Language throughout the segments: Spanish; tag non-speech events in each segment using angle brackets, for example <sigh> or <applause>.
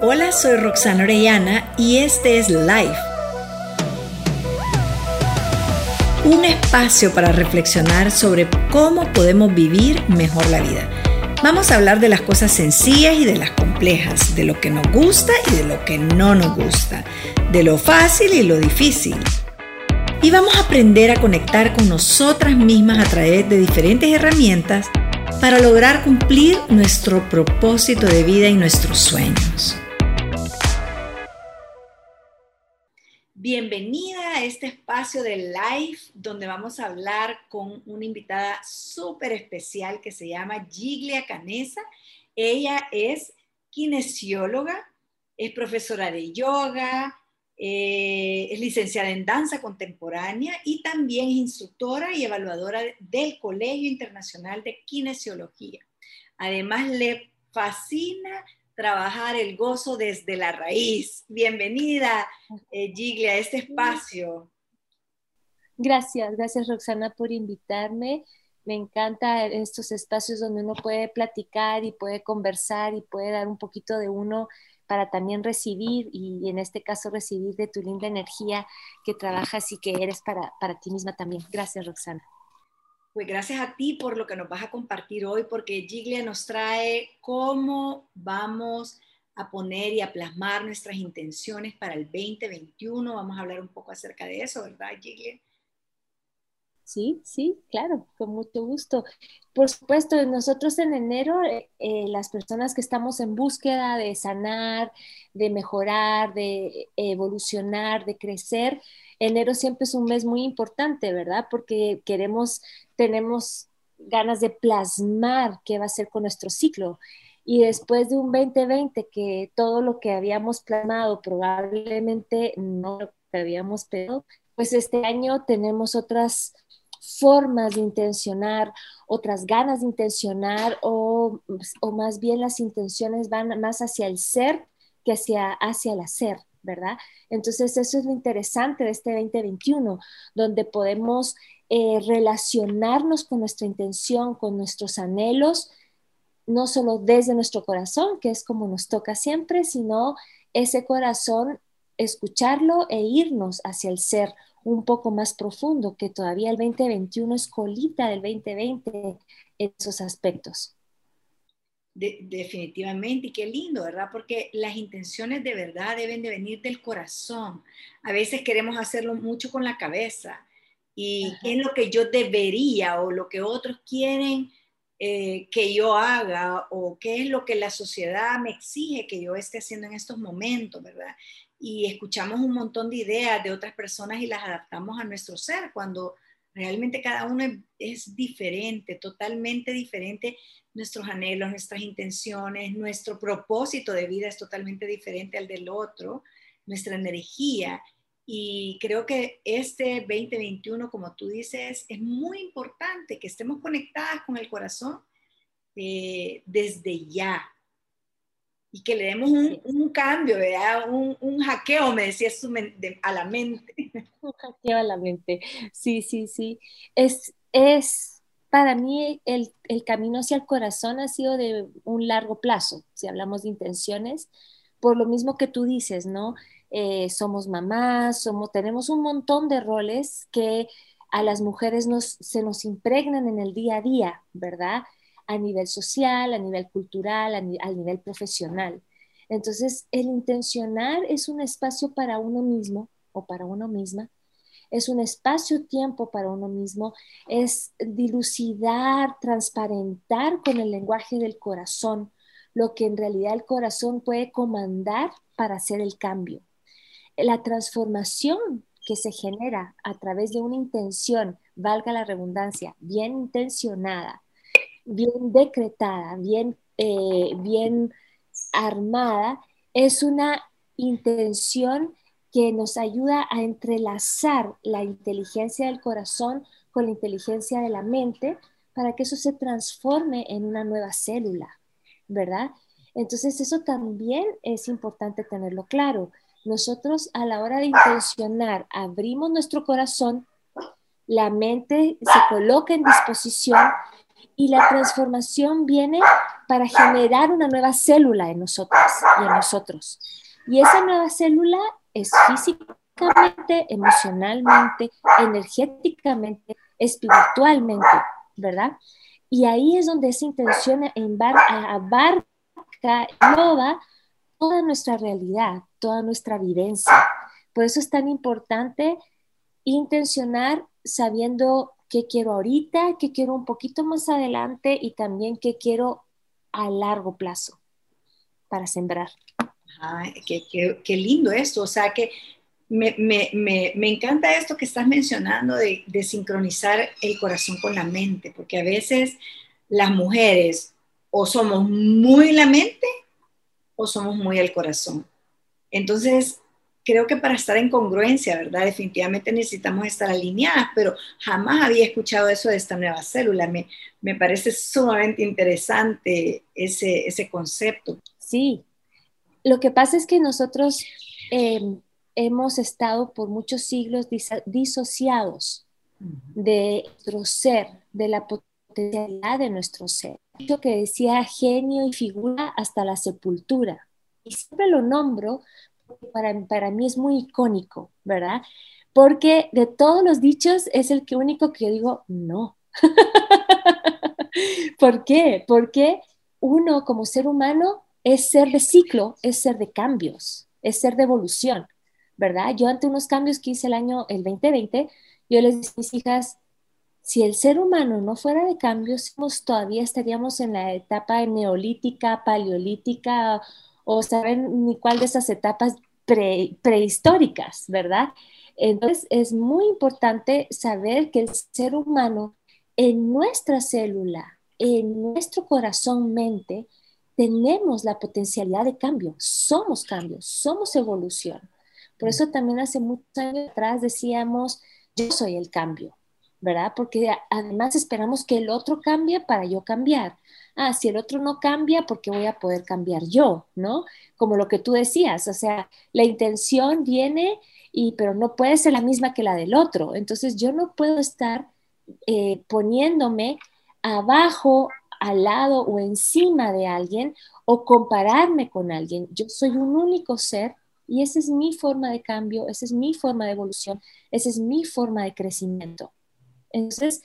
Hola, soy Roxana Orellana y este es Life. Un espacio para reflexionar sobre cómo podemos vivir mejor la vida. Vamos a hablar de las cosas sencillas y de las complejas, de lo que nos gusta y de lo que no nos gusta, de lo fácil y lo difícil. Y vamos a aprender a conectar con nosotras mismas a través de diferentes herramientas para lograr cumplir nuestro propósito de vida y nuestros sueños. Bienvenida a este espacio de live donde vamos a hablar con una invitada súper especial que se llama Giglia Canesa. Ella es kinesióloga, es profesora de yoga, eh, es licenciada en danza contemporánea y también es instructora y evaluadora del Colegio Internacional de Kinesiología. Además, le fascina trabajar el gozo desde la raíz. Bienvenida, eh, a este espacio. Gracias, gracias Roxana por invitarme. Me encanta estos espacios donde uno puede platicar y puede conversar y puede dar un poquito de uno para también recibir y en este caso recibir de tu linda energía que trabajas y que eres para, para ti misma también. Gracias, Roxana. Pues gracias a ti por lo que nos vas a compartir hoy, porque Giglia nos trae cómo vamos a poner y a plasmar nuestras intenciones para el 2021. Vamos a hablar un poco acerca de eso, ¿verdad, Giglia? Sí, sí, claro, con mucho gusto. Por supuesto, nosotros en enero, eh, eh, las personas que estamos en búsqueda de sanar, de mejorar, de evolucionar, de crecer, enero siempre es un mes muy importante, ¿verdad? Porque queremos, tenemos ganas de plasmar qué va a ser con nuestro ciclo. Y después de un 2020 que todo lo que habíamos plasmado probablemente no lo habíamos pedido, pues este año tenemos otras formas de intencionar, otras ganas de intencionar o, o más bien las intenciones van más hacia el ser que hacia, hacia el hacer. ¿Verdad? Entonces, eso es lo interesante de este 2021, donde podemos eh, relacionarnos con nuestra intención, con nuestros anhelos, no solo desde nuestro corazón, que es como nos toca siempre, sino ese corazón, escucharlo e irnos hacia el ser un poco más profundo, que todavía el 2021 es colita del 2020 en esos aspectos definitivamente, y qué lindo, ¿verdad? Porque las intenciones de verdad deben de venir del corazón. A veces queremos hacerlo mucho con la cabeza y qué es lo que yo debería o lo que otros quieren eh, que yo haga o qué es lo que la sociedad me exige que yo esté haciendo en estos momentos, ¿verdad? Y escuchamos un montón de ideas de otras personas y las adaptamos a nuestro ser cuando realmente cada uno es diferente, totalmente diferente nuestros anhelos, nuestras intenciones, nuestro propósito de vida es totalmente diferente al del otro, nuestra energía. Y creo que este 2021, como tú dices, es muy importante que estemos conectadas con el corazón eh, desde ya y que le demos un, cambio, Un, un, hackeo, me decías a la mente. <laughs> Un hackeo a la mente, sí, sí, sí. Es, es para mí el, camino hacia el corazón ha sido de un largo plazo, si hablamos de intenciones, por lo mismo que tú dices, ¿no? Eh, somos mamás, somos, tenemos un montón de roles que a las mujeres nos, se nos impregnan en el día a día, ¿verdad? A nivel social, a nivel cultural, a, a nivel profesional. Entonces, el intencionar es un espacio para uno mismo o para uno misma es un espacio-tiempo para uno mismo, es dilucidar, transparentar con el lenguaje del corazón lo que en realidad el corazón puede comandar para hacer el cambio. La transformación que se genera a través de una intención, valga la redundancia, bien intencionada, bien decretada, bien, eh, bien armada, es una intención que nos ayuda a entrelazar la inteligencia del corazón con la inteligencia de la mente para que eso se transforme en una nueva célula, ¿verdad? Entonces eso también es importante tenerlo claro. Nosotros a la hora de intencionar abrimos nuestro corazón, la mente se coloca en disposición y la transformación viene para generar una nueva célula en nosotros y en nosotros. Y esa nueva célula es físicamente, emocionalmente, energéticamente, espiritualmente, ¿verdad? Y ahí es donde esa intención abarca, engloba toda nuestra realidad, toda nuestra vivencia. Por eso es tan importante intencionar sabiendo qué quiero ahorita, qué quiero un poquito más adelante y también qué quiero a largo plazo para sembrar. Ay, qué, lindo esto, o sea que me, encanta esto que estás mencionando de sincronizar el corazón con la mente, porque a veces las mujeres o somos muy la mente o somos muy el corazón. Entonces, creo que para estar en congruencia, ¿verdad? Definitivamente necesitamos estar alineadas, pero jamás había escuchado eso de esta nueva célula. Me, me parece sumamente interesante ese, ese concepto. Sí, lo que pasa es que nosotros em, hemos estado por muchos siglos disociados de nuestro ser, de la potencialidad de nuestro ser. Lo que decía genio y figura hasta la sepultura. Y siempre lo nombro para, para mí es muy icónico, ¿verdad? Porque de todos los dichos es el que único que yo digo, no. <laughs> ¿Por qué? Porque uno como ser humano es ser de ciclo, es ser de cambios, es ser de evolución, ¿verdad? Yo ante unos cambios que hice el año, el 2020, yo les dije a mis hijas, si el ser humano no fuera de cambios, todavía estaríamos en la etapa neolítica, paleolítica o saben ni cuál de esas etapas prehistóricas, ¿verdad? Entonces es muy importante saber que el ser humano en nuestra célula, en nuestro corazón-mente, tenemos la potencialidad de cambio, somos cambios, somos evolución. Por eso también hace muchos años atrás decíamos, yo soy el cambio, ¿verdad? Porque además esperamos que el otro cambie para yo cambiar ah, si el otro no cambia, ¿por qué voy a poder cambiar yo? ¿No? Como lo que tú decías, o sea, la intención viene y pero no puede ser la misma que la del otro. Entonces yo no puedo estar eh, poniéndome abajo, al lado o encima de alguien o compararme con alguien. Yo soy un único ser y esa es mi forma de cambio, esa es mi forma de evolución, esa es mi forma de crecimiento. Entonces,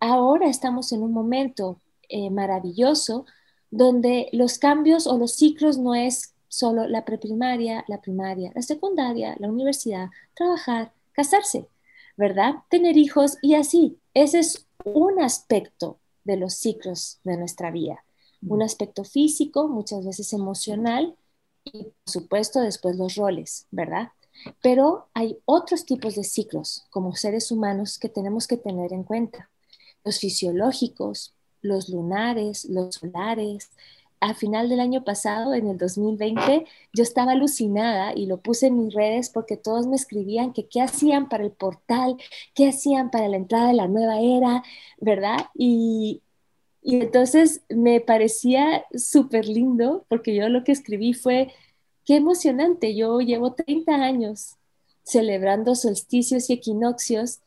ahora estamos en un momento eh, maravilloso, donde los cambios o los ciclos no es solo la preprimaria, la primaria, la secundaria, la universidad, trabajar, casarse, ¿verdad? Tener hijos y así. Ese es un aspecto de los ciclos de nuestra vida. Un aspecto físico, muchas veces emocional y por supuesto después los roles, ¿verdad? Pero hay otros tipos de ciclos como seres humanos que tenemos que tener en cuenta. Los fisiológicos, los lunares, los solares. A final del año pasado, en el 2020, yo estaba alucinada y lo puse en mis redes porque todos me escribían que qué hacían para el portal, qué hacían para la entrada de la nueva era, ¿verdad? Y, y entonces me parecía súper lindo porque yo lo que escribí fue, qué emocionante, yo llevo 30 años celebrando solsticios y equinoccios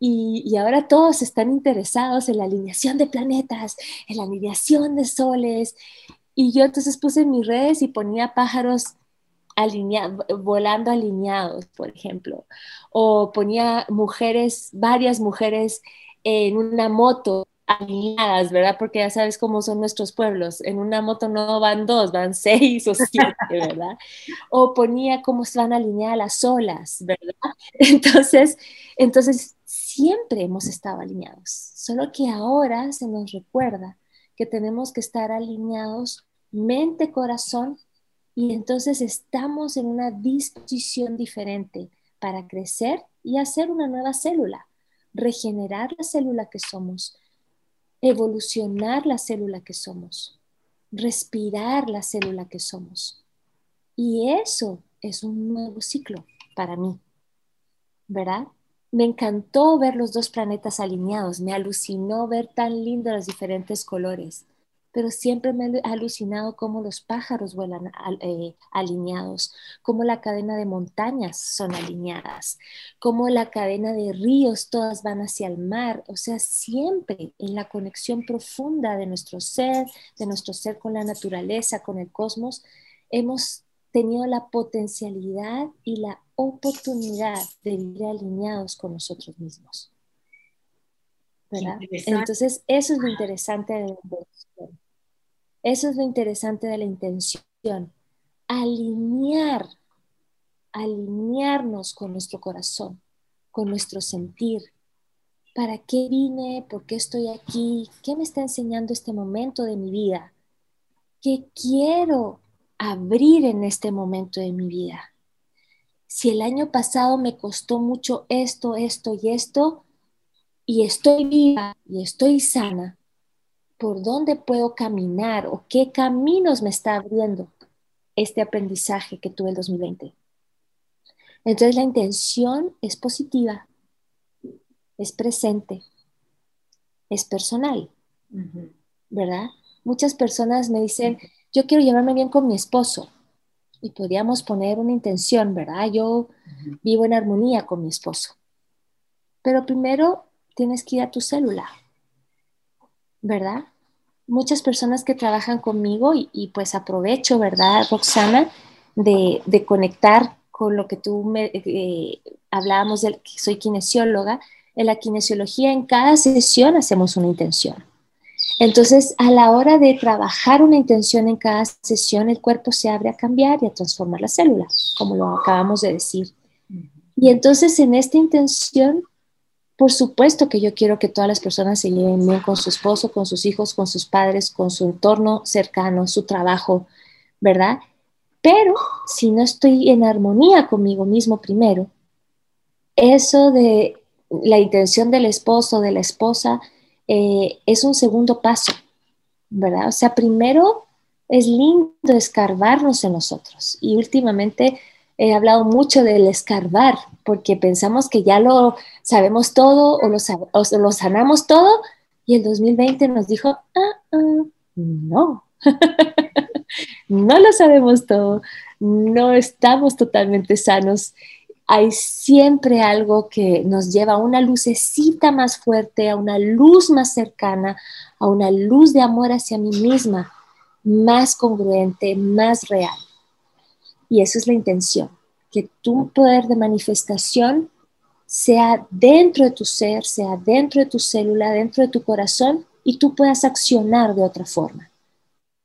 y, ahora todos están interesados en la alineación de planetas, en la alineación de soles. Y yo entonces puse mis redes y ponía pájaros volando alineados, por ejemplo. O ponía mujeres, varias mujeres en una moto alineadas, ¿verdad? Porque ya sabes cómo son nuestros pueblos. En una moto no van dos, van <laughs> seis o siete, ¿verdad? O ponía cómo van alineadas las olas, ¿verdad? <laughs> Entonces, entonces siempre hemos estado alineados, solo que ahora se nos recuerda que tenemos que estar alineados mente, corazón, y entonces estamos en una disposición diferente para crecer y hacer una nueva célula, regenerar la célula que somos, evolucionar la célula que somos, respirar la célula que somos. Y eso es un nuevo ciclo para mí, ¿verdad? me encantó ver los dos planetas alineados, me alucinó ver tan lindos los diferentes colores. Pero siempre me he alucinado cómo los pájaros vuelan eh, alineados, cómo la cadena de montañas son alineadas, cómo la cadena de ríos todas van hacia el mar, o sea, siempre en la conexión profunda de nuestro ser, de nuestro ser con la naturaleza, con el cosmos, hemos tenido la potencialidad y la oportunidad de vivir alineados con nosotros mismos. Entonces, eso es lo interesante de la. Eso es lo interesante de la intención. Alinear, alinearnos con nuestro corazón, con nuestro sentir. ¿Para qué vine? ¿Por qué estoy aquí? ¿Qué me está enseñando este momento de mi vida? ¿Qué quiero abrir en este momento de mi vida? Si el año pasado me costó mucho esto, esto y esto, y estoy viva y estoy sana, ¿por dónde puedo caminar o qué caminos me está abriendo este aprendizaje que tuve el 2020? Entonces la intención es positiva, es presente, es personal, ¿verdad? Muchas personas me dicen, yo quiero llevarme bien con mi esposo y podríamos poner una intención, ¿verdad? Yo vivo en armonía con mi esposo. Pero primero tienes que ir a tu célula, ¿verdad? Muchas personas que trabajan conmigo y, pues aprovecho, ¿verdad, Roxana, de, conectar con lo que tú me eh, hablábamos de que soy kinesióloga. En la kinesiología, en cada sesión hacemos una intención. Entonces, a la hora de trabajar una intención en cada sesión, el cuerpo se abre a cambiar y a transformar la célula, como lo acabamos de decir. Y entonces, en esta intención, por supuesto que yo quiero que todas las personas se lleven bien con su esposo, con sus hijos, con sus padres, con su entorno cercano, su trabajo, ¿verdad? Pero si no estoy en armonía conmigo mismo primero, eso de la intención del esposo, de la esposa, eh, es un segundo paso, ¿verdad? O sea, primero es lindo escarbarnos en nosotros y últimamente he hablado mucho del escarbar, porque pensamos que ya lo sabemos todo o lo, sanamos todo, y el 2020 nos dijo, ah, ah, no, <laughs> no lo sabemos todo, no estamos totalmente sanos. Hay siempre algo que nos lleva a una lucecita más fuerte, a una luz más cercana, a una luz de amor hacia mí misma, más congruente, más real. Y eso es la intención, que tu poder de manifestación sea dentro de tu ser, sea dentro de tu célula, dentro de tu corazón y tú puedas accionar de otra forma,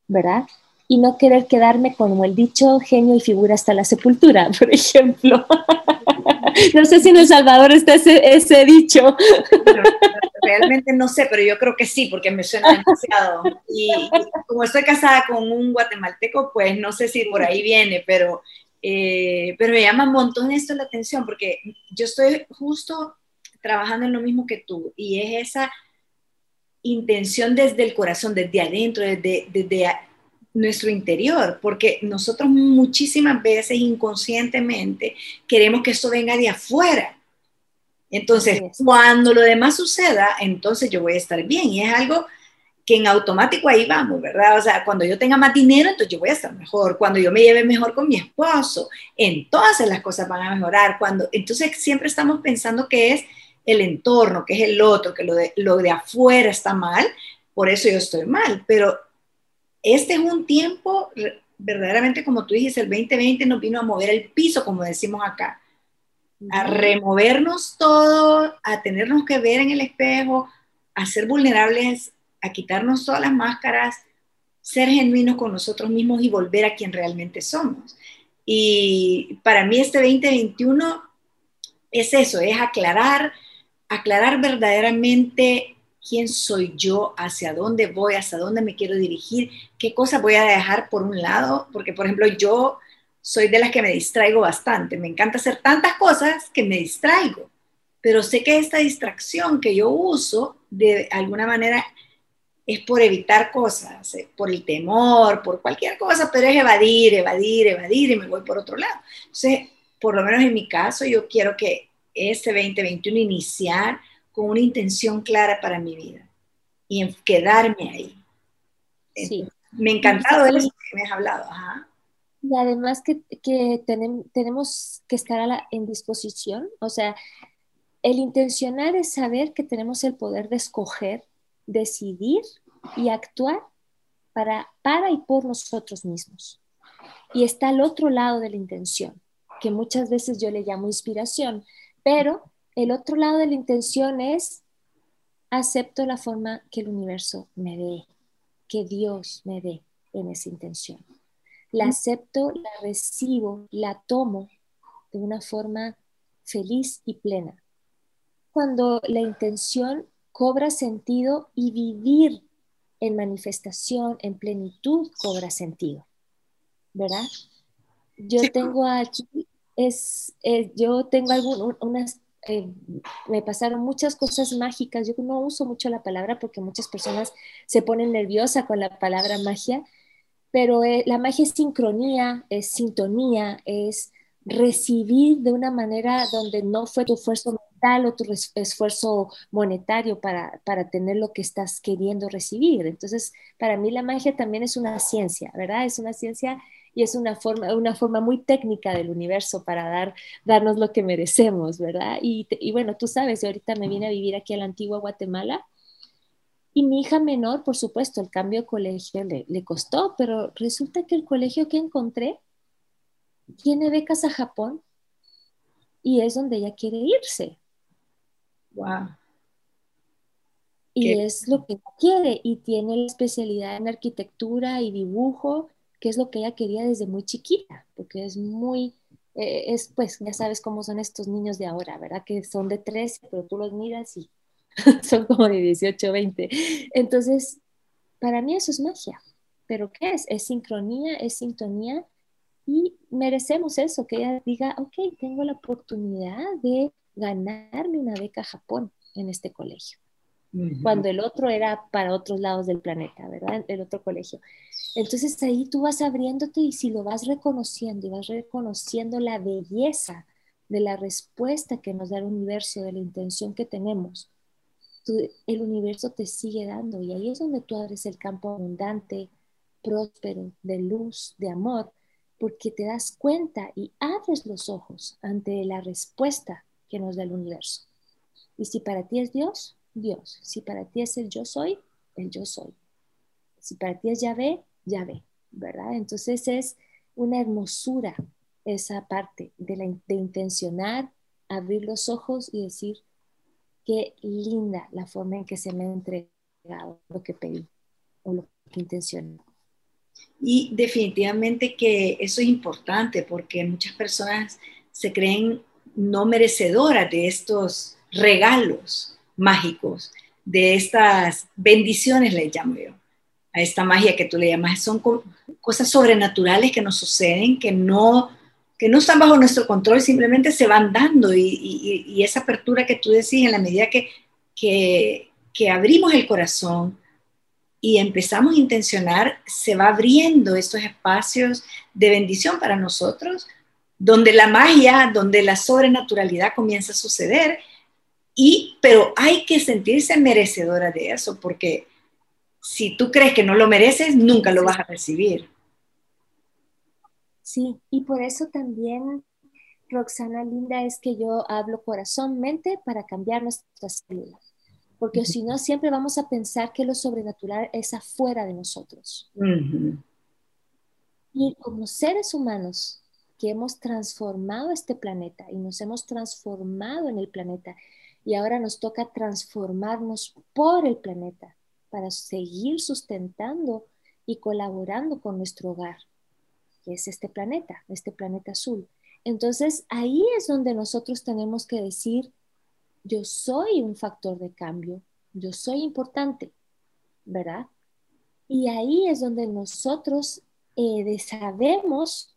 ¿verdad? Y no querer quedarme como el dicho genio y figura hasta la sepultura, <laughs> por ejemplo. <laughs> no sé si en El Salvador está ese, dicho. realmente no sé, pero yo creo que sí, porque me suena demasiado. Y, como estoy casada con un guatemalteco, pues no sé si por ahí viene, pero, eh, pero me llama un montón esto la atención, porque yo estoy justo trabajando en lo mismo que tú, y es esa intención desde el corazón, desde adentro, desde, desde nuestro interior, porque nosotros muchísimas veces inconscientemente queremos que esto venga de afuera. Entonces, cuando lo demás suceda, entonces yo voy a estar bien. Y es algo que en automático ahí vamos, ¿verdad? O sea, cuando yo tenga más dinero, entonces yo voy a estar mejor. Cuando yo me lleve mejor con mi esposo, entonces las cosas van a mejorar. Cuando, entonces siempre estamos pensando que es el entorno, que es el otro, que lo de, lo de afuera está mal, por eso yo estoy mal. Pero este es un tiempo, verdaderamente como tú dijiste, el 2020 nos vino a mover el piso, como decimos acá, a removernos todo, a tenernos que ver en el espejo, a ser vulnerables, a quitarnos todas las máscaras, ser genuinos con nosotros mismos y volver a quien realmente somos. Y para mí este 2021 es eso, es aclarar, aclarar verdaderamente quién soy yo, hacia dónde voy, hacia dónde me quiero dirigir, qué cosas voy a dejar por un lado, porque por ejemplo yo soy de las que me distraigo bastante, me encanta hacer tantas cosas que me distraigo, pero sé que esta distracción que yo uso de alguna manera es por evitar cosas, eh, por el temor, por cualquier cosa, pero es evadir, evadir, evadir y me voy por otro lado. Entonces, por lo menos en mi caso, yo quiero que este 2021 iniciar con una intención clara para mi vida y en quedarme ahí. sí. Me ha encantado eso que me has hablado. Y además que, que tenemos que estar a la, en disposición, o sea, el intencionar es saber que tenemos el poder de escoger, decidir y actuar para, para y por nosotros mismos. Y está al otro lado de la intención, que muchas veces yo le llamo inspiración, pero el otro lado de la intención es acepto la forma que el universo me dé, que Dios me dé en esa intención. La acepto, la recibo, la tomo de una forma feliz y plena. Cuando la intención cobra sentido y vivir en manifestación, en plenitud, cobra sentido. ¿Verdad? Yo tengo aquí, es, eh, yo tengo algunas, eh, me pasaron muchas cosas mágicas. Yo no uso mucho la palabra porque muchas personas se ponen nerviosas con la palabra magia, pero eh, la magia es sincronía, es sintonía, es recibir de una manera donde no fue tu esfuerzo mental o tu esfuerzo monetario para, para tener lo que estás queriendo recibir. Entonces, para mí la magia también es una ciencia, ¿verdad? Es una ciencia y es una forma, una forma muy técnica del universo para dar, darnos lo que merecemos, ¿verdad? Y, y bueno, tú sabes, yo ahorita me vine a vivir aquí a la antigua Guatemala y mi hija menor, por supuesto, el cambio de colegio le, le costó, pero resulta que el colegio que encontré tiene becas a Japón y es donde ella quiere irse. Wow. Y es lo que quiere y tiene la especialidad en arquitectura y dibujo, que es lo que ella quería desde muy chiquita, porque es muy, eh, es pues, ya sabes cómo son estos niños de ahora, ¿verdad? Que son de 13, pero tú los miras y <laughs> son como de 18, 20. Entonces, para mí eso es magia. ¿Pero qué es? Es sincronía, es sintonía y merecemos eso, que ella diga, ok, tengo la oportunidad de ganarme una beca a Japón en este colegio. Cuando el otro era para otros lados del planeta, ¿verdad? El otro colegio. Entonces ahí tú vas abriéndote y si lo vas reconociendo y vas reconociendo la belleza de la respuesta que nos da el universo, de la intención que tenemos, el universo te sigue dando y ahí es donde tú abres el campo abundante, próspero, de luz, de amor, porque te das cuenta y abres los ojos ante la respuesta que nos da el universo. Y si para ti es Dios, Dios. Si para ti es el yo soy, el yo soy. Si para ti es Yahvé, Yahvé, ¿verdad? Entonces es una hermosura esa parte de, de intencionar, abrir los ojos y decir, qué linda la forma en que se me ha entregado lo que pedí o lo que intencioné. Y definitivamente que eso es importante porque muchas personas se creen no merecedoras de estos regalos mágicos, de estas bendiciones, le llamo yo, a esta magia que tú le llamas. Son cosas sobrenaturales que nos suceden, que no, que no están bajo nuestro control, simplemente se van dando. Y, esa apertura que tú decís, en la medida que, que, que abrimos el corazón, y empezamos a intencionar, se va abriendo estos espacios de bendición para nosotros, donde la magia, donde la sobrenaturalidad comienza a suceder, y, pero hay que sentirse merecedora de eso, porque si tú crees que no lo mereces, nunca lo vas a recibir. Sí, y por eso también, Roxana Linda, es que yo hablo corazón-mente para cambiar nuestras vidas porque si no siempre vamos a pensar que lo sobrenatural es afuera de nosotros. Y como seres humanos que hemos transformado este planeta y nos hemos transformado en el planeta y ahora nos toca transformarnos por el planeta para seguir sustentando y colaborando con nuestro hogar, que es este planeta, este planeta azul. Entonces ahí es donde nosotros tenemos que decir, yo soy un factor de cambio, yo soy importante, ¿verdad? Y ahí es donde nosotros eh, sabemos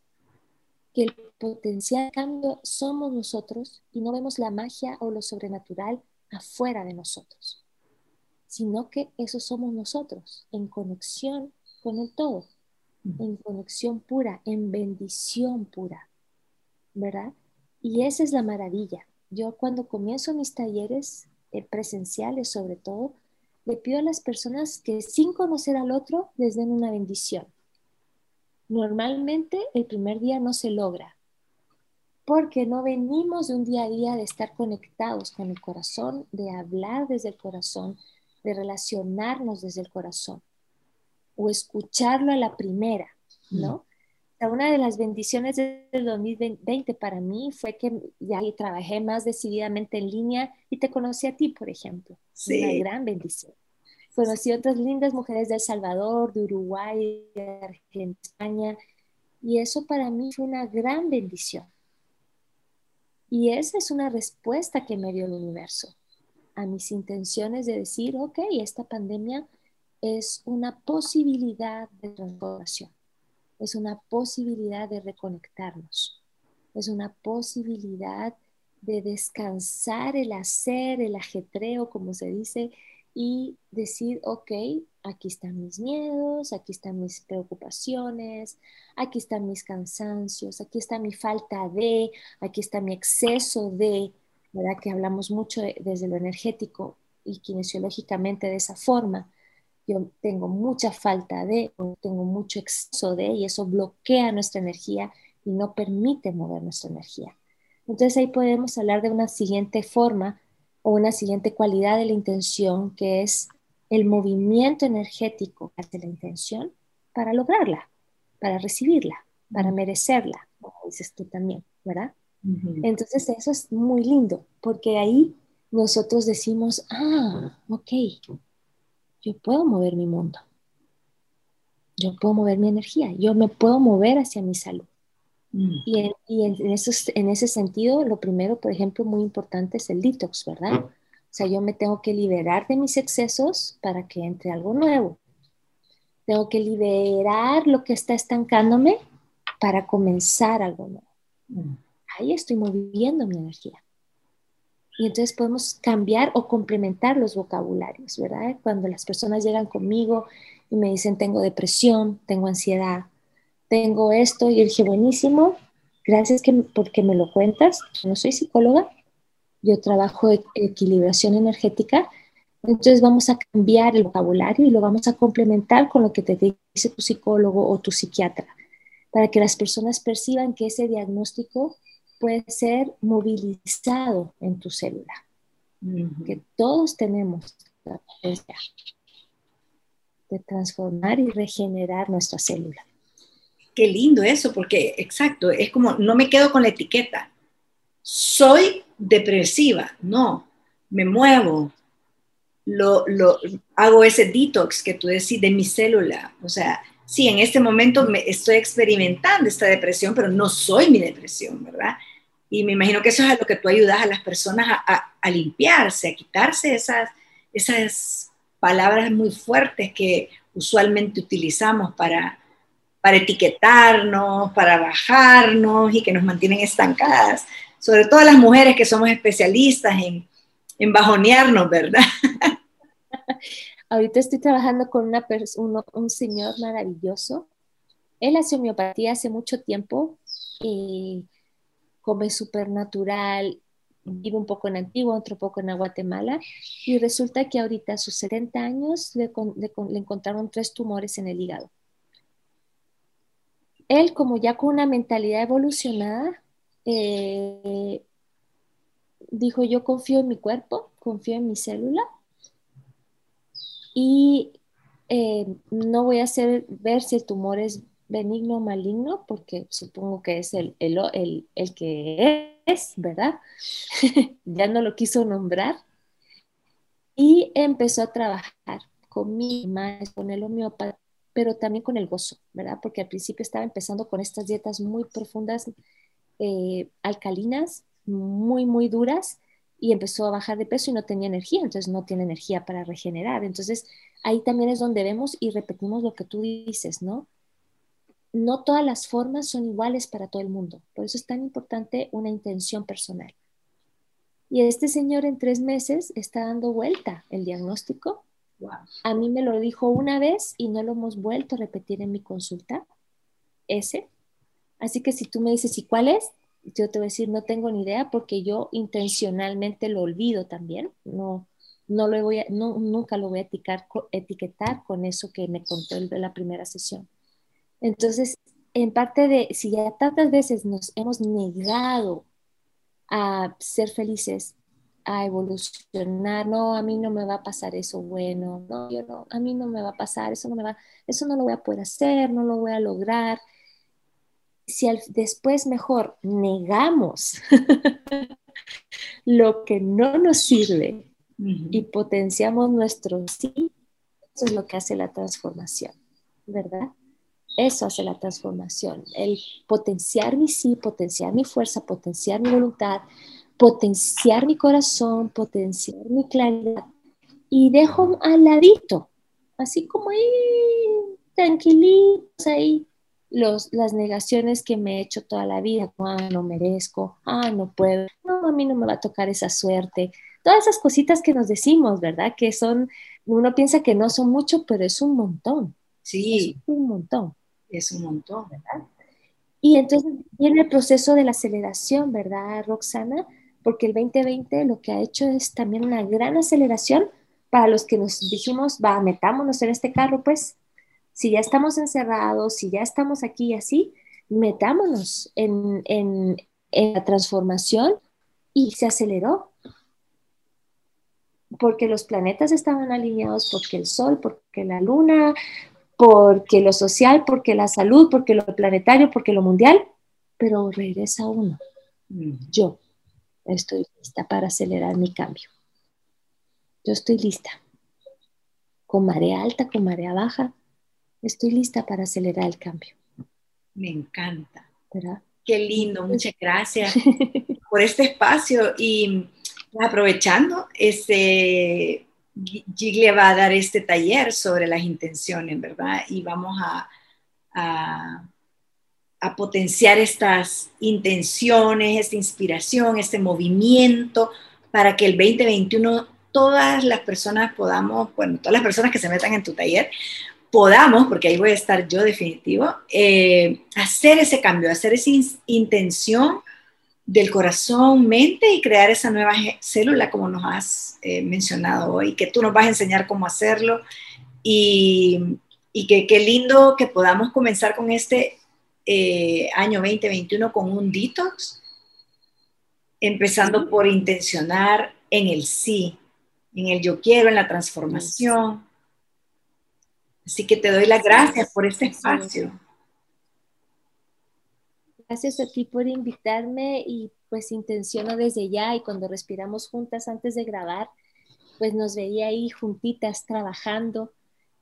que el potencial cambio somos nosotros y no vemos la magia o lo sobrenatural afuera de nosotros, sino que eso somos nosotros, en conexión con el todo, en conexión pura, en bendición pura, ¿verdad? Y esa es la maravilla. Yo cuando comienzo mis talleres eh, presenciales sobre todo, le pido a las personas que sin conocer al otro les den una bendición. Normalmente el primer día no se logra, porque no venimos de un día a día de estar conectados con el corazón, de hablar desde el corazón, de relacionarnos desde el corazón o escucharlo a la primera, ¿no? una de las bendiciones del 2020 para mí fue que ya trabajé más decididamente en línea y te conocí a ti, por ejemplo. Sí. Una gran bendición. Conocí otras lindas mujeres de El Salvador, de Uruguay, de Argentina, y eso para mí fue una gran bendición. Y esa es una respuesta que me dio el universo a mis intenciones de decir, ok, esta pandemia es una posibilidad de transformación es una posibilidad de reconectarnos, es una posibilidad de descansar el hacer, el ajetreo, como se dice, y decir, ok, aquí están mis miedos, aquí están mis preocupaciones, aquí están mis cansancios, aquí está mi falta de, aquí está mi exceso de, ¿verdad? Que hablamos mucho desde lo energético y kinesiológicamente de esa forma yo tengo mucha falta de, tengo mucho exceso de, y eso bloquea nuestra energía y no permite mover nuestra energía. Entonces ahí podemos hablar de una siguiente forma o una siguiente cualidad de la intención, que es el movimiento energético hacia la intención para lograrla, para recibirla, para merecerla, como dices tú también, ¿verdad? Entonces eso es muy lindo, porque ahí nosotros decimos, ah, ok, yo puedo mover mi mundo. Yo puedo mover mi energía. Yo me puedo mover hacia mi salud. Mm. Y, en, y en, en, ese sentido, lo primero, por ejemplo, muy importante es el detox, ¿verdad? Ah. O sea, yo me tengo que liberar de mis excesos para que entre algo nuevo. Tengo que liberar lo que está estancándome para comenzar algo nuevo. Mm. Ahí estoy moviendo mi energía y entonces podemos cambiar o complementar los vocabularios, ¿verdad? Cuando las personas llegan conmigo y me dicen tengo depresión, tengo ansiedad, tengo esto, y dije, buenísimo, gracias que, porque me lo cuentas. Yo no soy psicóloga, yo trabajo en equilibración energética, entonces vamos a cambiar el vocabulario y lo vamos a complementar con lo que te dice tu psicólogo o tu psiquiatra, para que las personas perciban que ese diagnóstico puede ser movilizado en tu célula. Que todos tenemos la potencia de transformar y regenerar nuestra célula. Qué lindo eso, porque exacto, es como no me quedo con la etiqueta. Soy depresiva, no, me muevo, lo, lo, hago ese detox que tú decís de mi célula. O sea, sí, en este momento me estoy experimentando esta depresión, pero no soy mi depresión, ¿verdad? Y me imagino que eso es a lo que tú ayudas a las personas a, limpiarse, a quitarse esas, esas palabras muy fuertes que usualmente utilizamos para, para etiquetarnos, para bajarnos y que nos mantienen estancadas. Sobre todo las mujeres que somos especialistas en, en bajonearnos, ¿verdad? <laughs> Ahorita estoy trabajando con una persona, un señor maravilloso. Él hace homeopatía hace mucho tiempo y come supernatural, vive un poco en Antigua, otro poco en Guatemala, y resulta que ahorita a sus 70 años le, encontraron tres tumores en el hígado. Él, como ya con una mentalidad evolucionada, eh, dijo, yo confío en mi cuerpo, confío en mi célula, y eh, no voy a hacer ver si el tumor es benigno o maligno, porque supongo que es el, el, el, que es, ¿verdad? <laughs> ya no lo quiso nombrar. Y empezó a trabajar con mi con el homeópata, pero también con el gozo, ¿verdad? Porque al principio estaba empezando con estas dietas muy profundas, eh, alcalinas, muy, muy duras, y empezó a bajar de peso y no tenía energía, entonces no tiene energía para regenerar. Entonces ahí también es donde vemos y repetimos lo que tú dices, ¿no? no todas las formas son iguales para todo el mundo. Por eso es tan importante una intención personal. Y este señor en tres meses está dando vuelta el diagnóstico. A mí me lo dijo una vez y no lo hemos vuelto a repetir en mi consulta. Ese. Así que si tú me dices, ¿y cuál es? Yo te voy a decir, no tengo ni idea porque yo intencionalmente lo olvido también. No, no lo voy nunca lo voy a etiquetar con eso que me contó en la primera sesión. Entonces, en parte de, si ya tantas veces nos hemos negado a ser felices, a evolucionar, no, a mí no me va a pasar eso bueno, no, yo no, a mí no me va a pasar, eso no me va, eso no lo voy a poder hacer, no lo voy a lograr. Si después mejor negamos <laughs> lo que no nos sirve y potenciamos nuestro sí, eso es lo que hace la transformación, ¿verdad? Eso hace la transformación, el potenciar mi sí, potenciar mi fuerza, potenciar mi voluntad, potenciar mi corazón, potenciar mi claridad y dejo al ladito, así como ahí, tranquilitos ahí, los, las negaciones que me he hecho toda la vida, ah, no merezco, ah, no puedo, no, a mí no me va a tocar esa suerte, todas esas cositas que nos decimos, ¿verdad? Que son, uno piensa que no son mucho, pero es un montón. Sí. Es un montón. Es un montón, ¿verdad? Y entonces viene el proceso de la aceleración, ¿verdad, Roxana? Porque el 2020 lo que ha hecho es también una gran aceleración para los que nos dijimos, va, metámonos en este carro, pues, si ya estamos encerrados, si ya estamos aquí y así, metámonos en, en, en la transformación y se aceleró. Porque los planetas estaban alineados, porque el Sol, porque la Luna, porque lo social, porque la salud, porque lo planetario, porque lo mundial, pero regresa uno. Yo estoy lista para acelerar mi cambio. Yo estoy lista. Con marea alta, con marea baja, estoy lista para acelerar el cambio. Me encanta. ¿verdad? Qué lindo, muchas gracias <laughs> por este espacio y aprovechando, este, Giglia va a dar este taller sobre las intenciones, ¿verdad? Y vamos a, a, potenciar estas intenciones, esta inspiración, este movimiento, para que el 2021 todas las personas podamos, bueno, todas las personas que se metan en tu taller, podamos, porque ahí voy a estar yo definitivo, eh, hacer ese cambio, hacer esa intención del corazón, mente y crear esa nueva célula como nos has eh, mencionado hoy, que tú nos vas a enseñar cómo hacerlo y, y que qué lindo que podamos comenzar con este eh, año 2021 con un detox, empezando por intencionar en el sí, en el yo quiero, en la transformación. Así que te doy las gracias por este espacio. Gracias a ti por invitarme y pues intenciono desde ya y cuando respiramos juntas antes de grabar, pues nos veía ahí juntitas trabajando,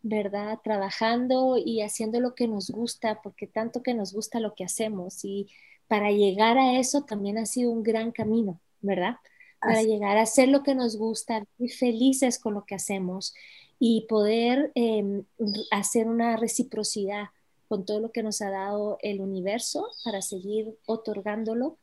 ¿verdad? Trabajando y haciendo lo que nos gusta, porque tanto que nos gusta lo que hacemos y para llegar a eso también ha sido un gran camino, ¿verdad? Para llegar a hacer lo que nos gusta, muy felices con lo que hacemos y poder em, hacer una reciprocidad con todo lo que nos ha dado el universo para seguir otorgándolo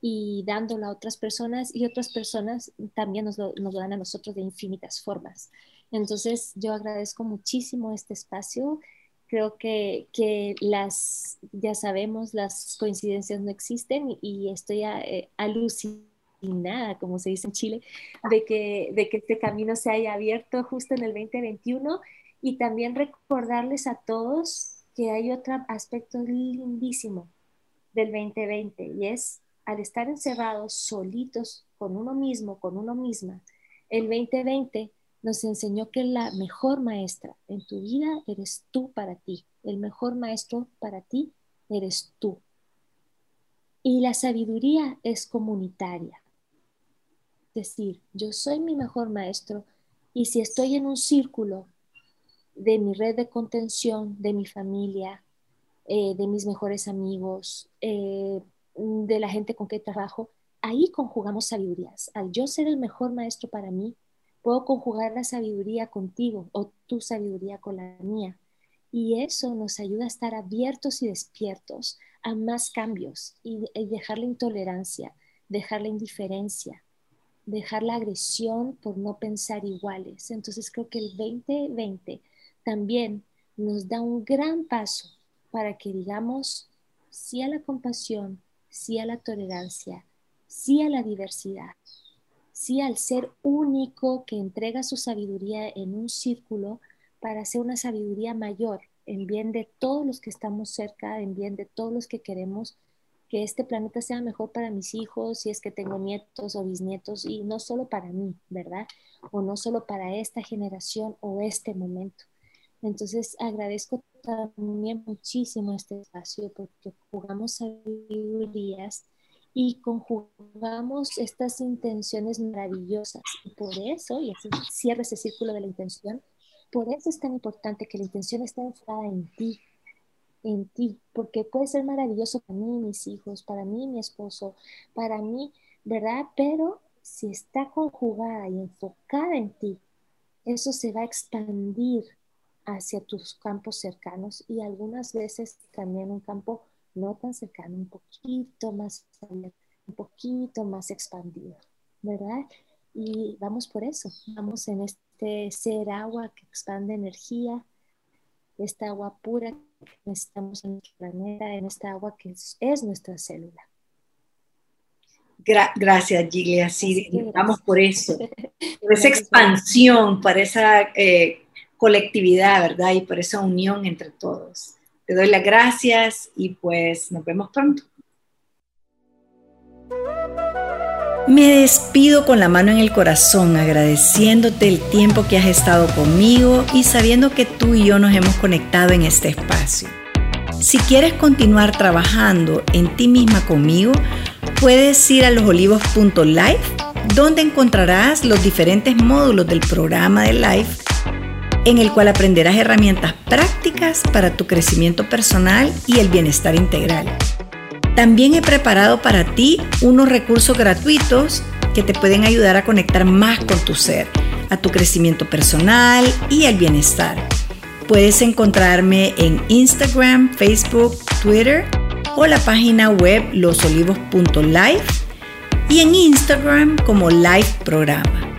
y dándolo a otras personas y otras personas también nos lo, nos dan a nosotros de infinitas formas. Entonces yo agradezco muchísimo este espacio. Creo que, que las, ya sabemos, las coincidencias no existen y estoy eh, alucinada, como se dice en Chile, de que, de que este camino se haya abierto justo en el 2021 y también recordarles a todos que hay otro aspecto lindísimo del 2020 y es al estar encerrados solitos con uno mismo, con uno misma, el 2020 nos enseñó que la mejor maestra en tu vida eres tú para ti. El mejor maestro para ti eres tú. Y la sabiduría es comunitaria. Es decir, yo soy mi mejor maestro y si estoy en un círculo de mi red de contención, de mi familia, eh, de mis mejores amigos, eh, de la gente con que trabajo, ahí conjugamos sabidurías. Al yo ser el mejor maestro para mí, puedo conjugar la sabiduría contigo o tu sabiduría con la mía. Y eso nos ayuda a estar abiertos y despiertos a más cambios y, y dejar la intolerancia, dejar la indiferencia, dejar la agresión por no pensar iguales. Entonces creo que el 2020 también nos da un gran paso para que digamos sí a la compasión, sí a la tolerancia, sí a la diversidad, sí al ser único que entrega su sabiduría en un círculo para hacer una sabiduría mayor, en bien de todos los que estamos cerca, en bien de todos los que queremos que este planeta sea mejor para mis hijos, si es que tengo nietos o bisnietos, y no solo para mí, ¿verdad? O no solo para esta generación o este momento. Entonces agradezco también muchísimo este espacio porque jugamos sabidurías y conjugamos estas intenciones maravillosas. Y por eso, y así cierra ese círculo de la intención, por eso es tan importante que la intención esté enfocada en ti, en ti, porque puede ser maravilloso para mí, mis hijos, para mí, mi esposo, para mí, ¿verdad? Pero si está conjugada y enfocada en ti, eso se va a expandir hacia tus campos cercanos y algunas veces también un campo no tan cercano, un poquito más un poquito más expandido, ¿verdad? Y vamos por eso, vamos en este ser agua que expande energía, esta agua pura que necesitamos en nuestro planeta, en esta agua que es, nuestra célula. gracias, Gilia. Sí, vamos por eso, <laughs> por esa expansión, por esa eh, colectividad, ¿verdad? Y por esa unión entre todos. Te doy las gracias y pues nos vemos pronto. Me despido con la mano en el corazón, agradeciéndote el tiempo que has estado conmigo y sabiendo que tú y yo nos hemos conectado en este espacio. Si quieres continuar trabajando en ti misma conmigo, puedes ir a losolivos.live, donde encontrarás los diferentes módulos del programa de Life en el cual aprenderás herramientas prácticas para tu crecimiento personal y el bienestar integral. También he preparado para ti unos recursos gratuitos que te pueden ayudar a conectar más con tu ser, a tu crecimiento personal y al bienestar. Puedes encontrarme en Instagram, Facebook, Twitter o la página web losolivos.life y en Instagram como Live Programa.